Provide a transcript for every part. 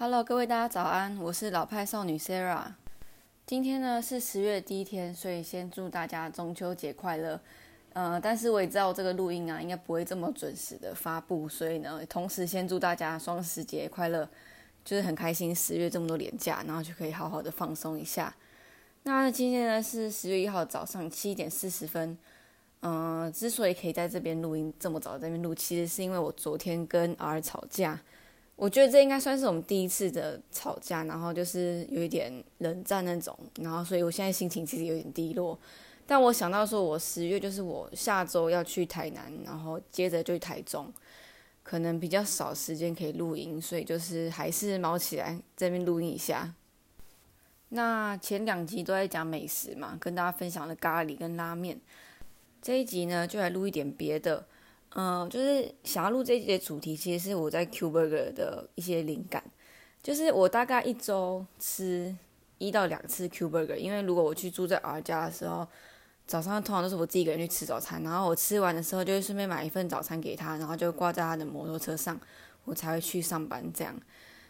Hello，各位大家早安，我是老派少女 Sarah。今天呢是十月第一天，所以先祝大家中秋节快乐。呃，但是我也知道这个录音啊，应该不会这么准时的发布，所以呢，同时先祝大家双十节快乐，就是很开心十月这么多年假，然后就可以好好的放松一下。那今天呢是十月一号早上七点四十分。嗯，之所以可以在这边录音这么早在这边录，其实是因为我昨天跟 R 吵架。我觉得这应该算是我们第一次的吵架，然后就是有一点冷战那种，然后所以我现在心情其实有点低落。但我想到说，我十月就是我下周要去台南，然后接着就去台中，可能比较少时间可以录音，所以就是还是毛起来这边录音一下。那前两集都在讲美食嘛，跟大家分享了咖喱跟拉面，这一集呢就来录一点别的。嗯，就是想要录这一节主题，其实是我在 Q Burger 的一些灵感。就是我大概一周吃一到两次 Q Burger，因为如果我去住在 R 家的时候，早上通常都是我自己一个人去吃早餐，然后我吃完的时候就会顺便买一份早餐给他，然后就挂在他的摩托车上，我才会去上班这样。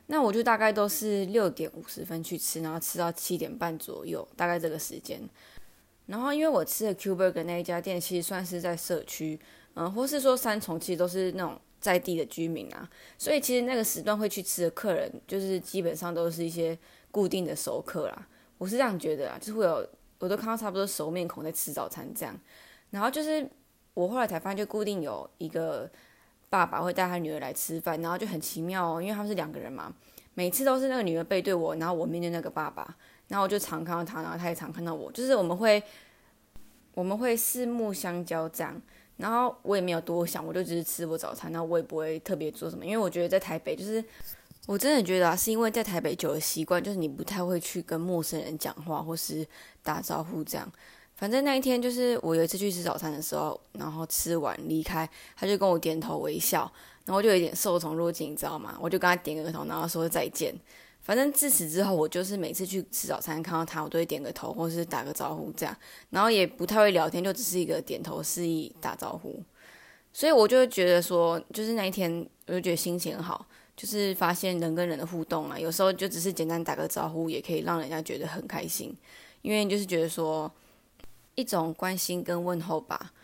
那我就大概都是六点五十分去吃，然后吃到七点半左右，大概这个时间。然后因为我吃的 Q Burger 那一家店，其实算是在社区。嗯，或是说三重其实都是那种在地的居民啊，所以其实那个时段会去吃的客人，就是基本上都是一些固定的熟客啦。我是这样觉得啊，就是会有我都看到差不多熟面孔在吃早餐这样。然后就是我后来才发现，就固定有一个爸爸会带他女儿来吃饭，然后就很奇妙哦，因为他们是两个人嘛，每次都是那个女儿背对我，然后我面对那个爸爸，然后我就常看到他，然后他也常看到我，就是我们会我们会四目相交这样。然后我也没有多想，我就只是吃我早餐，然后我也不会特别做什么，因为我觉得在台北就是，我真的觉得啊，是因为在台北久了习惯，就是你不太会去跟陌生人讲话或是打招呼这样。反正那一天就是我有一次去吃早餐的时候，然后吃完离开，他就跟我点头微笑，然后就有点受宠若惊，你知道吗？我就跟他点个头，然后说再见。反正自此之后，我就是每次去吃早餐看到他，我都会点个头或是打个招呼这样，然后也不太会聊天，就只是一个点头示意打招呼。所以我就觉得说，就是那一天我就觉得心情很好，就是发现人跟人的互动啊，有时候就只是简单打个招呼，也可以让人家觉得很开心，因为就是觉得说一种关心跟问候吧，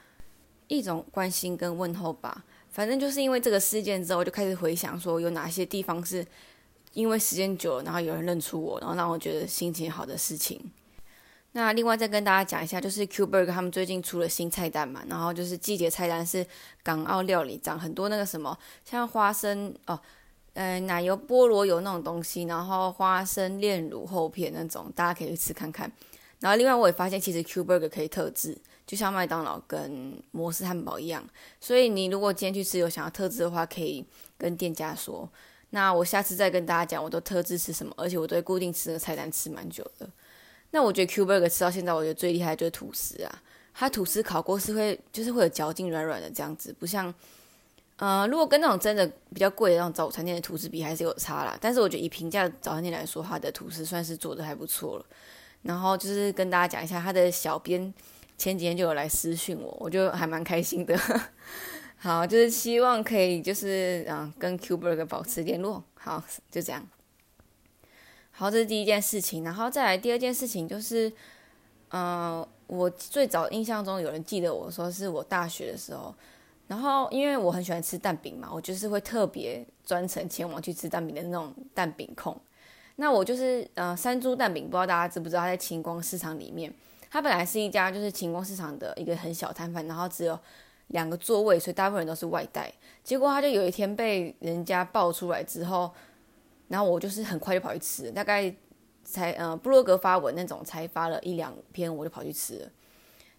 一种关心跟问候吧。反正就是因为这个事件之后，我就开始回想说有哪些地方是。因为时间久了，然后有人认出我，然后让我觉得心情好的事情。那另外再跟大家讲一下，就是 Q Burger 他们最近出了新菜单嘛，然后就是季节菜单是港澳料理，长很多那个什么，像花生哦，呃，奶油菠萝油那种东西，然后花生炼乳厚片那种，大家可以去吃看看。然后另外我也发现，其实 Q Burger 可以特制，就像麦当劳跟摩斯汉堡一样，所以你如果今天去吃有想要特制的话，可以跟店家说。那我下次再跟大家讲，我都特制吃什么，而且我都会固定吃那个菜单，吃蛮久的。那我觉得 Q Burger 吃到现在，我觉得最厉害就是吐司啊，它吐司烤过是会，就是会有嚼劲，软软的这样子，不像，呃，如果跟那种真的比较贵的那种早餐店的吐司比，还是有差啦。但是我觉得以平价早餐店来说，它的吐司算是做的还不错了。然后就是跟大家讲一下，他的小编前几天就有来私讯我，我就还蛮开心的。好，就是希望可以，就是嗯，跟 Q Burger 保持联络。好，就这样。好，这是第一件事情，然后再来第二件事情，就是，嗯，我最早印象中有人记得我说是我大学的时候，然后因为我很喜欢吃蛋饼嘛，我就是会特别专程前往去吃蛋饼的那种蛋饼控。那我就是呃山猪蛋饼，不知道大家知不知道？它在晴光市场里面，它本来是一家就是晴光市场的一个很小摊贩，然后只有。两个座位，所以大部分人都是外带。结果他就有一天被人家爆出来之后，然后我就是很快就跑去吃，大概才呃布洛格发文那种才发了一两篇，我就跑去吃了。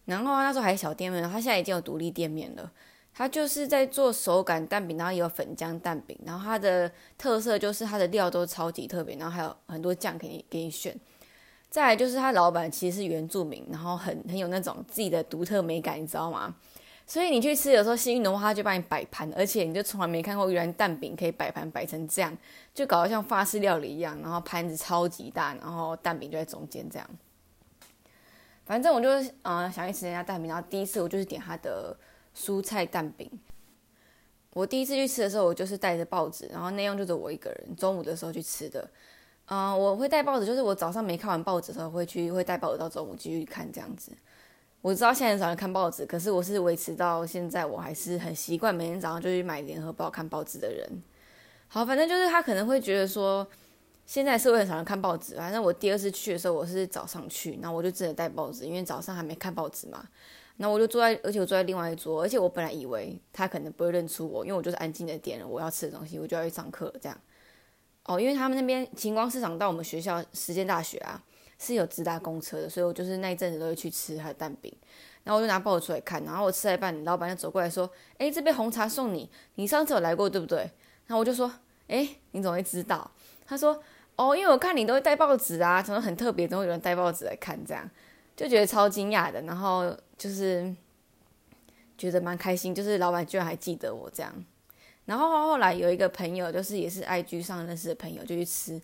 然后那时候还是小店面，他现在已经有独立店面了。他就是在做手擀蛋饼，然后也有粉浆蛋饼，然后它的特色就是它的料都超级特别，然后还有很多酱可以给你选。再来就是他老板其实是原住民，然后很很有那种自己的独特美感，你知道吗？所以你去吃，有时候幸运的话，他就帮你摆盘，而且你就从来没看过原来蛋饼可以摆盘摆成这样，就搞得像法式料理一样，然后盘子超级大，然后蛋饼就在中间这样。反正我就是嗯想去吃人家蛋饼，然后第一次我就是点他的蔬菜蛋饼。我第一次去吃的时候，我就是带着报纸，然后内容就是我一个人。中午的时候去吃的，嗯，我会带报纸，就是我早上没看完报纸的时候会去会带报纸到中午继续看这样子。我知道现在很少人看报纸，可是我是维持到现在，我还是很习惯每天早上就去买联合报看报纸的人。好，反正就是他可能会觉得说，现在社会很少人看报纸。反正我第二次去的时候，我是早上去，然后我就真的带报纸，因为早上还没看报纸嘛。那我就坐在，而且我坐在另外一桌，而且我本来以为他可能不会认出我，因为我就是安静的点了我要吃的东西，我就要去上课了这样。哦，因为他们那边晴光市场到我们学校实践大学啊是有直达公车的，所以我就是那一阵子都会去吃他的蛋饼。然后我就拿报纸出来看，然后我吃了一半，老板就走过来说：“哎，这杯红茶送你，你上次有来过对不对？”然后我就说：“哎，你怎么会知道？”他说：“哦，因为我看你都会带报纸啊，怎么很特别，总会有人带报纸来看这样。”就觉得超惊讶的，然后就是觉得蛮开心，就是老板居然还记得我这样。然后后来有一个朋友，就是也是 IG 上认识的朋友，就去吃，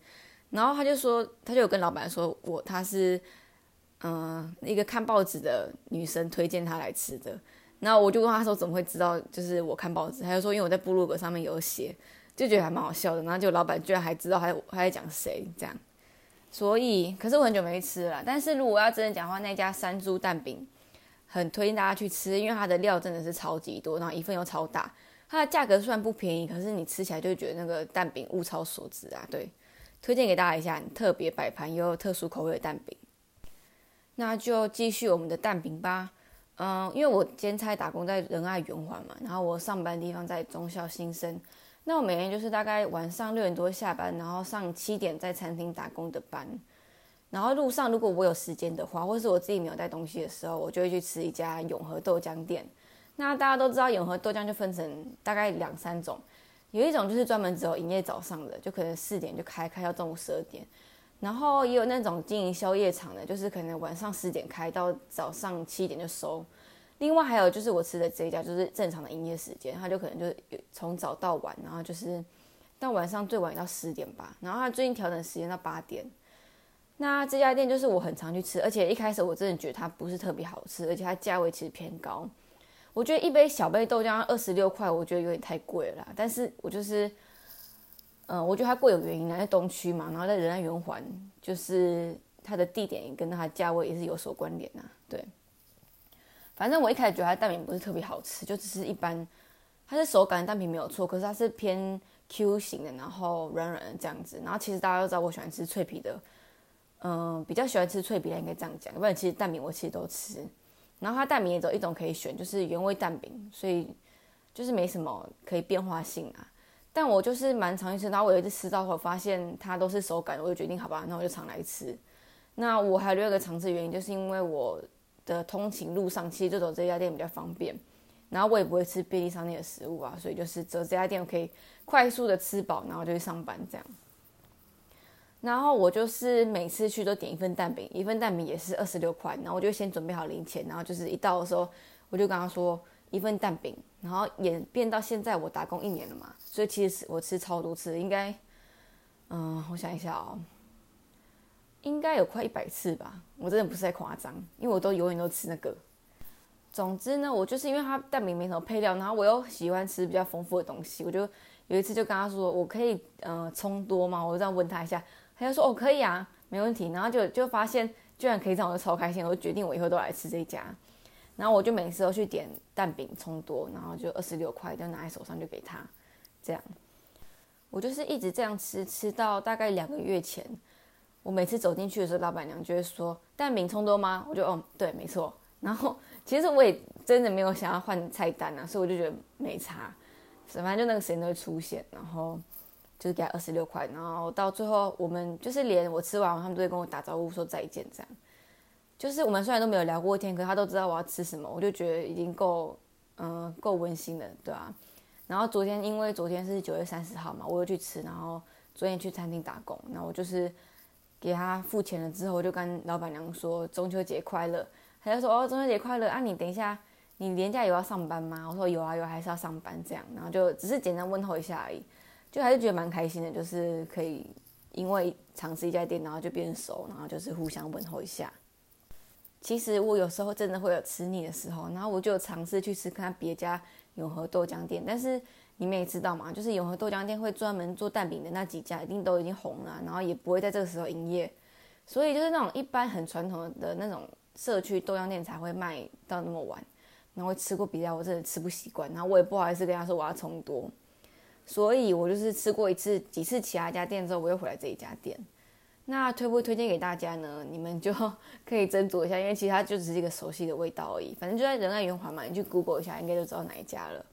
然后他就说，他就有跟老板说我他是嗯一个看报纸的女生推荐他来吃的。然后我就问他说怎么会知道就是我看报纸？他就说因为我在部落格上面有写，就觉得还蛮好笑的。然后就老板居然还知道还还在讲谁这样。所以，可是我很久没吃了。但是如果要真的讲话，那家山猪蛋饼很推荐大家去吃，因为它的料真的是超级多，然后一份又超大。它的价格虽然不便宜，可是你吃起来就觉得那个蛋饼物超所值啊！对，推荐给大家一下，特别摆盘又有特殊口味的蛋饼。那就继续我们的蛋饼吧。嗯，因为我兼差打工在仁爱圆环嘛，然后我上班的地方在中校新生。那我每天就是大概晚上六点多下班，然后上七点在餐厅打工的班。然后路上如果我有时间的话，或是我自己没有带东西的时候，我就会去吃一家永和豆浆店。那大家都知道永和豆浆就分成大概两三种，有一种就是专门只有营业早上的，就可能四点就开，开到中午十二点。然后也有那种经营宵夜场的，就是可能晚上十点开到早上七点就收。另外还有就是我吃的这一家，就是正常的营业时间，它就可能就是从早到晚，然后就是到晚上最晚到十点吧。然后它最近调整时间到八点。那这家店就是我很常去吃，而且一开始我真的觉得它不是特别好吃，而且它价位其实偏高。我觉得一杯小杯豆浆二十六块，我觉得有点太贵了。但是我就是，嗯，我觉得它贵有原因啊，在东区嘛，然后在仁爱圆环，就是它的地点跟它的价位也是有所关联呐，对。反正我一开始觉得它蛋饼不是特别好吃，就只是一般。它是手感蛋饼没有错，可是它是偏 Q 型的，然后软软的这样子。然后其实大家都知道我喜欢吃脆皮的，嗯，比较喜欢吃脆皮的，应该这样讲。不然其实蛋饼我其实都吃。然后它蛋饼也只有一种可以选，就是原味蛋饼，所以就是没什么可以变化性啊。但我就是蛮常去吃，然后我有一次吃到后发现它都是手感，我就决定好吧，那我就常来吃。那我还有一个尝试原因，就是因为我。的通勤路上，其实就走这家店比较方便，然后我也不会吃便利商店的食物啊，所以就是走这家店，我可以快速的吃饱，然后就去上班这样。然后我就是每次去都点一份蛋饼，一份蛋饼也是二十六块，然后我就先准备好零钱，然后就是一到的时候，我就跟他说一份蛋饼，然后演变到现在我打工一年了嘛，所以其实我吃超多次，应该，嗯，我想一下哦。应该有快一百次吧，我真的不是在夸张，因为我都永远都吃那个。总之呢，我就是因为它蛋饼没什么配料，然后我又喜欢吃比较丰富的东西，我就有一次就跟他说，我可以呃葱多吗？我就这样问他一下，他就说哦可以啊，没问题。然后就就发现居然可以这样，我就超开心，我就决定我以后都来吃这家。然后我就每次都去点蛋饼葱多，然后就二十六块，就拿在手上就给他，这样。我就是一直这样吃，吃到大概两个月前。我每次走进去的时候，老板娘就会说：“蛋饼葱多吗？”我就哦，对，没错。然后其实我也真的没有想要换菜单啊，所以我就觉得没差，反正就那个时间都会出现。然后就是给他二十六块，然后到最后我们就是连我吃完，他们都会跟我打招呼说再见，这样。就是我们虽然都没有聊过天，可他都知道我要吃什么，我就觉得已经够，嗯，够温馨了，对啊。然后昨天因为昨天是九月三十号嘛，我又去吃，然后昨天去餐厅打工，那我就是。给他付钱了之后，我就跟老板娘说中秋节快乐。他就说哦，中秋节快乐啊！你等一下，你年假有要上班吗？我说有啊，有还是要上班这样。然后就只是简单问候一下而已，就还是觉得蛮开心的，就是可以因为尝试一家店，然后就变熟，然后就是互相问候一下。其实我有时候真的会有吃腻的时候，然后我就尝试去吃看别家永和豆浆店，但是你们也知道嘛，就是永和豆浆店会专门做蛋饼的那几家，一定都已经红了，然后也不会在这个时候营业。所以就是那种一般很传统的那种社区豆浆店才会卖到那么晚。然后吃过比较，我真的吃不习惯，然后我也不好意思跟他说我要重多。所以我就是吃过一次、几次其他家店之后，我又回来这一家店。那推不推荐给大家呢？你们就可以斟酌一下，因为其他就只是一个熟悉的味道而已。反正就在仁爱圆环嘛，你去 Google 一下，应该就知道哪一家了。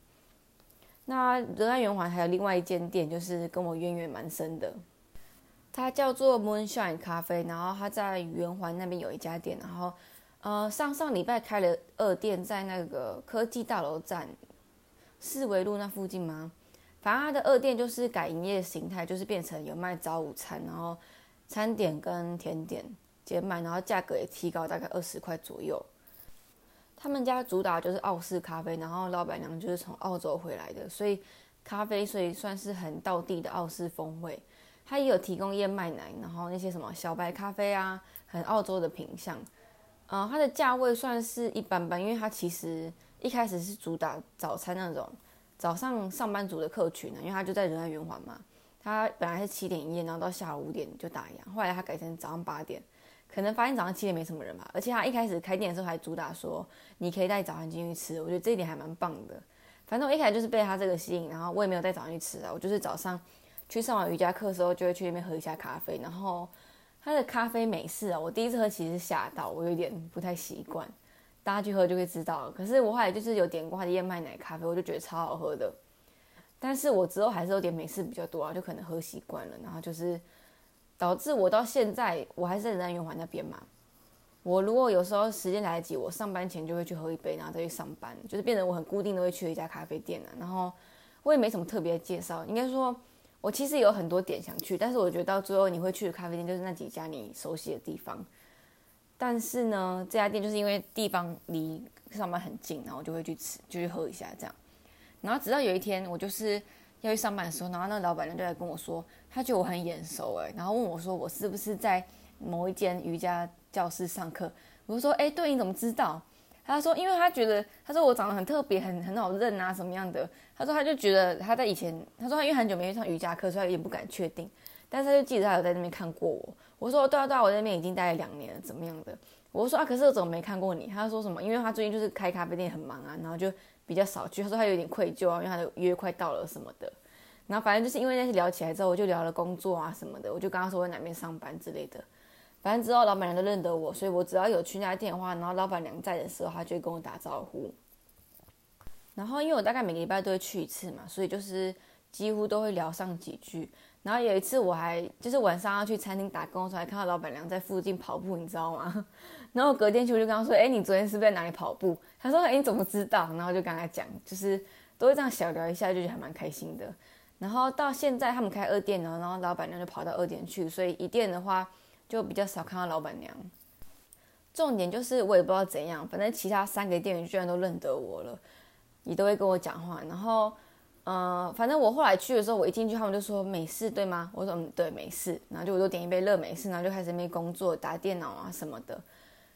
那仁爱圆环还有另外一间店，就是跟我渊源蛮深的，它叫做 Moonshine 咖啡，然后它在圆环那边有一家店，然后呃上上礼拜开了二店，在那个科技大楼站四维路那附近吗？反正它的二店就是改营业形态，就是变成有卖早午餐，然后。餐点跟甜点减卖，然后价格也提高大概二十块左右。他们家主打就是澳式咖啡，然后老板娘就是从澳洲回来的，所以咖啡所以算是很道地的澳式风味。它也有提供燕麦奶，然后那些什么小白咖啡啊，很澳洲的品相。呃，它的价位算是一般般，因为它其实一开始是主打早餐那种早上上班族的客群呢，因为他就在仁爱圆环嘛。他本来是七点营业，然后到下午五点就打烊。后来他改成早上八点，可能发现早上七点没什么人吧。而且他一开始开店的时候还主打说你可以带早餐进去吃，我觉得这一点还蛮棒的。反正我一开始就是被他这个吸引，然后我也没有带早餐去吃啊。我就是早上去上完瑜伽课的时候，就会去那边喝一下咖啡。然后他的咖啡美式啊，我第一次喝其实吓到，我有点不太习惯。大家去喝就会知道。可是我后来就是有点过他的燕麦奶咖啡，我就觉得超好喝的。但是我之后还是有点美式比较多啊，就可能喝习惯了，然后就是导致我到现在我还是在圆环那边嘛。我如果有时候时间来得及，我上班前就会去喝一杯，然后再去上班，就是变成我很固定的会去一家咖啡店了。然后我也没什么特别介绍，应该说我其实有很多点想去，但是我觉得到最后你会去的咖啡店就是那几家你熟悉的地方。但是呢，这家店就是因为地方离上班很近，然后我就会去吃，就去喝一下这样。然后直到有一天，我就是要去上班的时候，然后那个老板娘就来跟我说，他觉得我很眼熟哎，然后问我说我是不是在某一间瑜伽教室上课？我说哎，对，你怎么知道？他说因为他觉得，他说我长得很特别，很很好认啊，什么样的？他说他就觉得他在以前，他说他因为很久没去上瑜伽课，所以他也不敢确定，但是他就记得他有在那边看过我。我说对啊对啊，我在那边已经待了两年了，怎么样的？我说啊，可是我怎么没看过你？他说什么？因为他最近就是开咖啡店很忙啊，然后就。比较少去，他说他有点愧疚啊，因为他的约快到了什么的。然后反正就是因为那些聊起来之后，我就聊了工作啊什么的，我就跟他说我在哪边上班之类的。反正之后老板娘都认得我，所以我只要有去那家店的话，然后老板娘在的时候，他就会跟我打招呼。然后因为我大概每个礼拜都会去一次嘛，所以就是几乎都会聊上几句。然后有一次我还就是晚上要去餐厅打工的时候，还看到老板娘在附近跑步，你知道吗？然后隔天去我就跟他说：“哎，你昨天是不是在哪里跑步？”他说：“哎，你怎么知道？”然后就跟他讲，就是都会这样小聊一下，就觉得还蛮开心的。然后到现在他们开二店了，然后老板娘就跑到二店去，所以一店的话就比较少看到老板娘。重点就是我也不知道怎样，反正其他三个店员居然都认得我了，也都会跟我讲话。然后，呃，反正我后来去的时候，我一进去他们就说美式对吗？我说嗯对美式。然后就我就点一杯热美式，然后就开始那边工作打电脑啊什么的。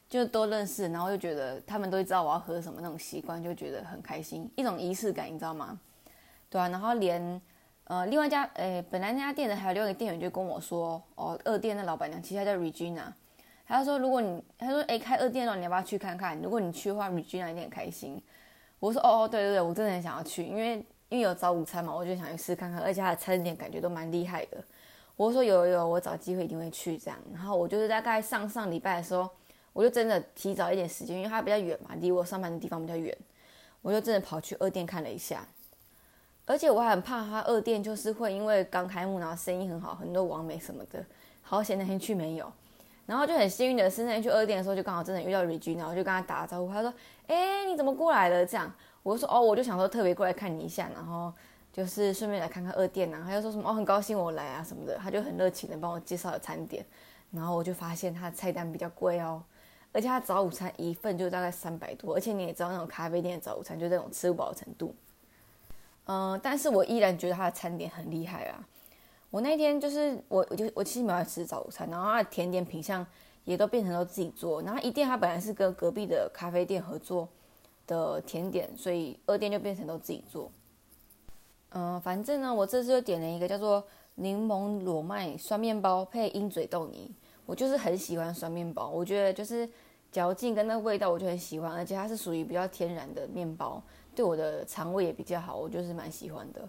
就都认识，然后就觉得他们都知道我要喝什么那种习惯，就觉得很开心，一种仪式感，你知道吗？对啊，然后连呃另外一家，诶本来那家店的还有另外一个店员就跟我说，哦二店的老板娘其实她叫 Regina，他说如果你他说诶开二店了，你要不要去看看？如果你去的话，Regina 一定很开心。我说哦哦对对对，我真的很想要去，因为因为有早午餐嘛，我就想去试看看，而且他的餐点感觉都蛮厉害的。我说有有，我找机会一定会去这样。然后我就是大概上上礼拜的时候。我就真的提早一点时间，因为它比较远嘛，离我上班的地方比较远，我就真的跑去二店看了一下。而且我很怕它二店就是会因为刚开幕，然后生意很好，很多网美什么的。好险那天去没有，然后就很幸运的是那天去二店的时候，就刚好真的遇到 Regina，我就跟他打招呼，他说：“哎，你怎么过来了？”这样，我就说：“哦，我就想说特别过来看你一下，然后就是顺便来看看二店啊。”他就说什么：“哦，很高兴我来啊什么的。”他就很热情的帮我介绍了餐点，然后我就发现他的菜单比较贵哦。而且他早午餐一份就大概三百多，而且你也知道那种咖啡店的早午餐就这种吃不饱的程度。嗯，但是我依然觉得他的餐点很厉害啊。我那天就是我我就我其实没有吃早午餐，然后他的甜点品相也都变成都自己做。然后一店他本来是跟隔壁的咖啡店合作的甜点，所以二店就变成都自己做。嗯，反正呢，我这次就点了一个叫做柠檬裸麦酸面包配鹰嘴豆泥。我就是很喜欢酸面包，我觉得就是嚼劲跟那个味道我就很喜欢，而且它是属于比较天然的面包，对我的肠胃也比较好，我就是蛮喜欢的。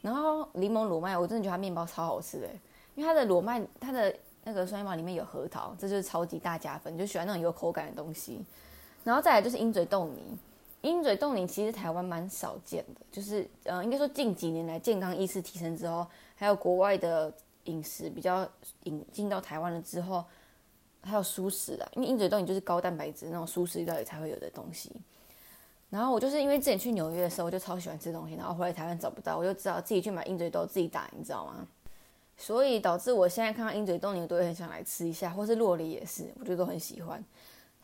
然后柠檬裸麦，我真的觉得它面包超好吃的，因为它的裸麦，它的那个酸面包里面有核桃，这就是超级大加分，就喜欢那种有口感的东西。然后再来就是鹰嘴豆泥，鹰嘴豆泥其实台湾蛮少见的，就是呃，应该说近几年来健康意识提升之后，还有国外的饮食比较引进到台湾了之后，还有素食啊，因为鹰嘴豆泥就是高蛋白质那种素食料理才会有的东西。然后我就是因为之前去纽约的时候，我就超喜欢吃东西，然后回来台湾找不到，我就只好自己去买鹰嘴豆自己打，你知道吗？所以导致我现在看到鹰嘴豆泥，都会很想来吃一下，或是洛梨也是，我觉得都很喜欢。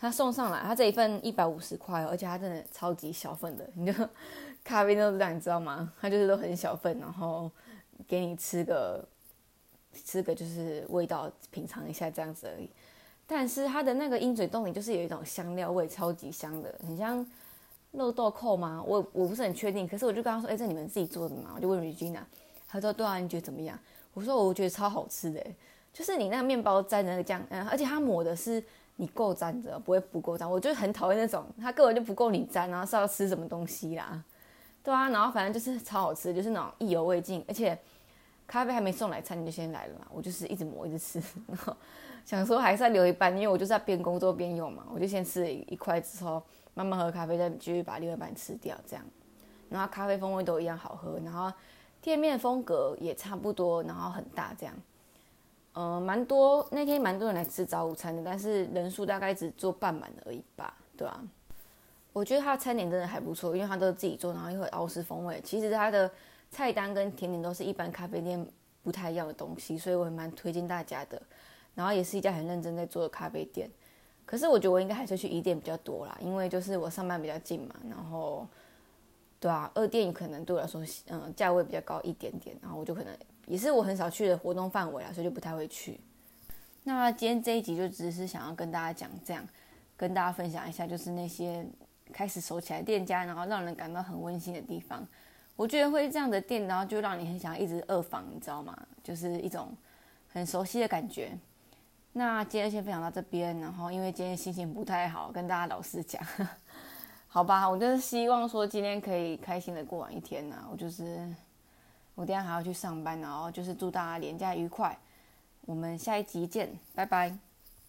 他送上来，他这一份一百五十块，而且他真的超级小份的，你就 咖啡都这样，你知道吗？他就是都很小份，然后给你吃个吃个就是味道品尝一下这样子而已。但是它的那个鹰嘴豆里就是有一种香料味，超级香的，很像。肉豆蔻吗？我我不是很确定，可是我就跟他说：“哎，这你们自己做的吗？”我就问 Regina，他说：“对啊，你觉得怎么样？”我说：“我觉得超好吃的，就是你那个面包沾那个酱，嗯，而且他抹的是你够沾着，不会不够沾。我就很讨厌那种他根本就不够你沾，然后是要吃什么东西啦，对啊，然后反正就是超好吃，就是那种意犹未尽，而且咖啡还没送来，餐你就先来了嘛，我就是一直磨一直吃，然 后想说还是要留一半，因为我就是要边工作边用嘛，我就先吃了一块之后。慢慢喝咖啡，再继续把另外一半吃掉，这样，然后咖啡风味都一样好喝，然后店面风格也差不多，然后很大这样，呃，蛮多那天蛮多人来吃早午餐的，但是人数大概只做半满而已吧，对吧？我觉得他的餐点真的还不错，因为他都是自己做，然后又有澳式风味。其实他的菜单跟甜点都是一般咖啡店不太一样的东西，所以我蛮推荐大家的。然后也是一家很认真在做的咖啡店。可是我觉得我应该还是去一店比较多啦，因为就是我上班比较近嘛，然后，对啊，二店可能对我来说，嗯，价位比较高一点点，然后我就可能也是我很少去的活动范围啦，所以就不太会去。那今天这一集就只是想要跟大家讲这样，跟大家分享一下，就是那些开始熟起来店家，然后让人感到很温馨的地方。我觉得会这样的店，然后就让你很想一直二访，你知道吗？就是一种很熟悉的感觉。那今天先分享到这边，然后因为今天心情不太好，跟大家老实讲，好吧，我就是希望说今天可以开心的过完一天呐。我就是我等下还要去上班，然后就是祝大家连假愉快。我们下一集见，拜拜。